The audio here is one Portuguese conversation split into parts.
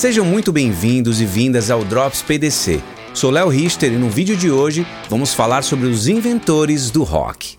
Sejam muito bem-vindos e vindas ao Drops PDC. Sou Léo Richter e no vídeo de hoje vamos falar sobre os inventores do rock.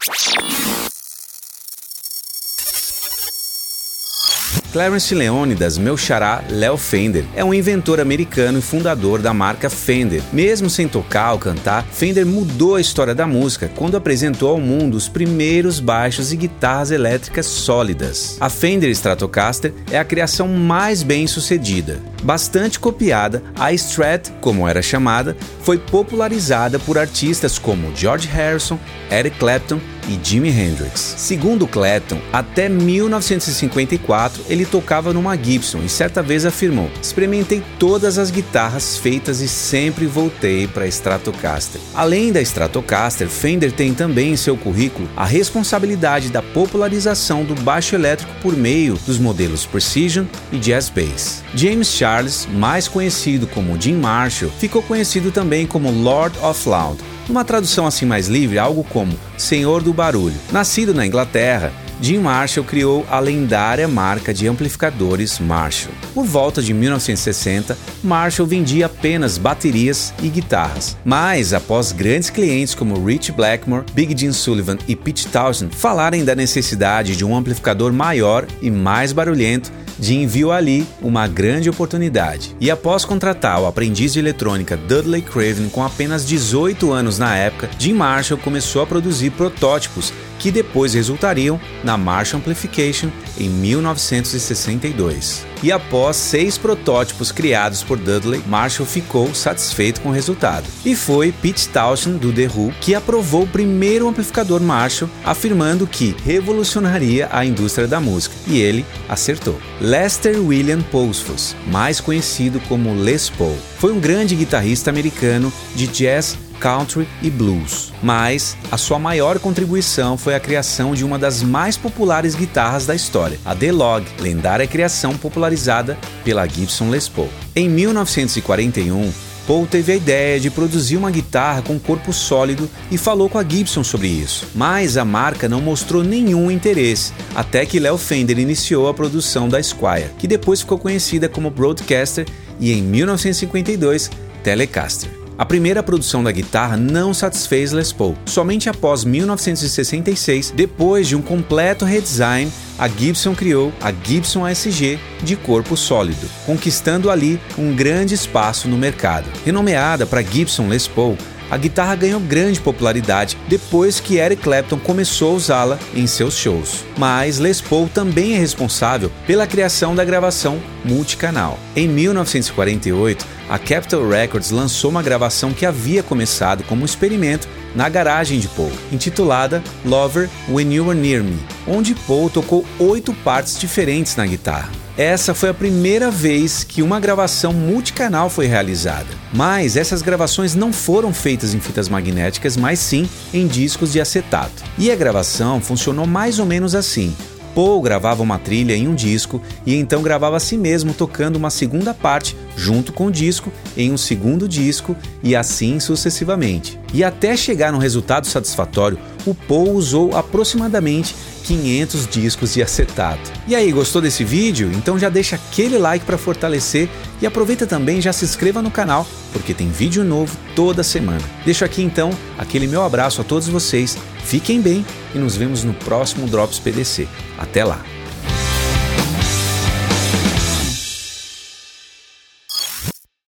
Clarence Leonidas, meu xará Léo Fender, é um inventor americano e fundador da marca Fender. Mesmo sem tocar ou cantar, Fender mudou a história da música quando apresentou ao mundo os primeiros baixos e guitarras elétricas sólidas. A Fender Stratocaster é a criação mais bem sucedida. Bastante copiada, a Strat, como era chamada, foi popularizada por artistas como George Harrison, Eric Clapton e Jimi Hendrix. Segundo Clapton, até 1954 ele tocava numa Gibson e certa vez afirmou: "Experimentei todas as guitarras feitas e sempre voltei para a Stratocaster". Além da Stratocaster, Fender tem também em seu currículo a responsabilidade da popularização do baixo elétrico por meio dos modelos Precision e Jazz Bass. James Charles, mais conhecido como Jim Marshall, ficou conhecido também como Lord of Loud numa tradução assim mais livre, algo como Senhor do Barulho. Nascido na Inglaterra, Jim Marshall criou a lendária marca de amplificadores Marshall. Por volta de 1960, Marshall vendia apenas baterias e guitarras. Mas, após grandes clientes como Rich Blackmore, Big Jim Sullivan e Pete Townshend falarem da necessidade de um amplificador maior e mais barulhento, Jim viu ali uma grande oportunidade. E após contratar o aprendiz de eletrônica Dudley Craven com apenas 18 anos na época, Jim Marshall começou a produzir protótipos que depois resultariam na Marshall Amplification em 1962. E após seis protótipos criados por Dudley, Marshall ficou satisfeito com o resultado. E foi Pete Townshend do The Who que aprovou o primeiro amplificador Marshall, afirmando que revolucionaria a indústria da música. E ele acertou. Lester William Pulsfus, mais conhecido como Les Paul, foi um grande guitarrista americano de jazz country e blues. Mas a sua maior contribuição foi a criação de uma das mais populares guitarras da história, a DeLog, lendária criação popularizada pela Gibson Les Paul. Em 1941, Paul teve a ideia de produzir uma guitarra com corpo sólido e falou com a Gibson sobre isso. Mas a marca não mostrou nenhum interesse, até que Léo Fender iniciou a produção da Squire, que depois ficou conhecida como Broadcaster e em 1952 Telecaster. A primeira produção da guitarra não satisfez Les Paul. Somente após 1966, depois de um completo redesign, a Gibson criou a Gibson ASG de corpo sólido, conquistando ali um grande espaço no mercado. Renomeada para Gibson Les Paul, a guitarra ganhou grande popularidade depois que Eric Clapton começou a usá-la em seus shows. Mas Les Paul também é responsável pela criação da gravação multicanal. Em 1948, a Capitol Records lançou uma gravação que havia começado como um experimento na garagem de Paul, intitulada Lover When You Were Near Me, onde Paul tocou oito partes diferentes na guitarra. Essa foi a primeira vez que uma gravação multicanal foi realizada. Mas essas gravações não foram feitas em fitas magnéticas, mas sim em discos de acetato. E a gravação funcionou mais ou menos assim. Paul gravava uma trilha em um disco e então gravava a si mesmo tocando uma segunda parte junto com o disco em um segundo disco e assim sucessivamente. E até chegar num resultado satisfatório, o Paul usou aproximadamente 500 discos de acetato. E aí, gostou desse vídeo? Então já deixa aquele like para fortalecer e aproveita também já se inscreva no canal, porque tem vídeo novo toda semana. Deixo aqui então aquele meu abraço a todos vocês, fiquem bem e nos vemos no próximo Drops PDC. Até lá!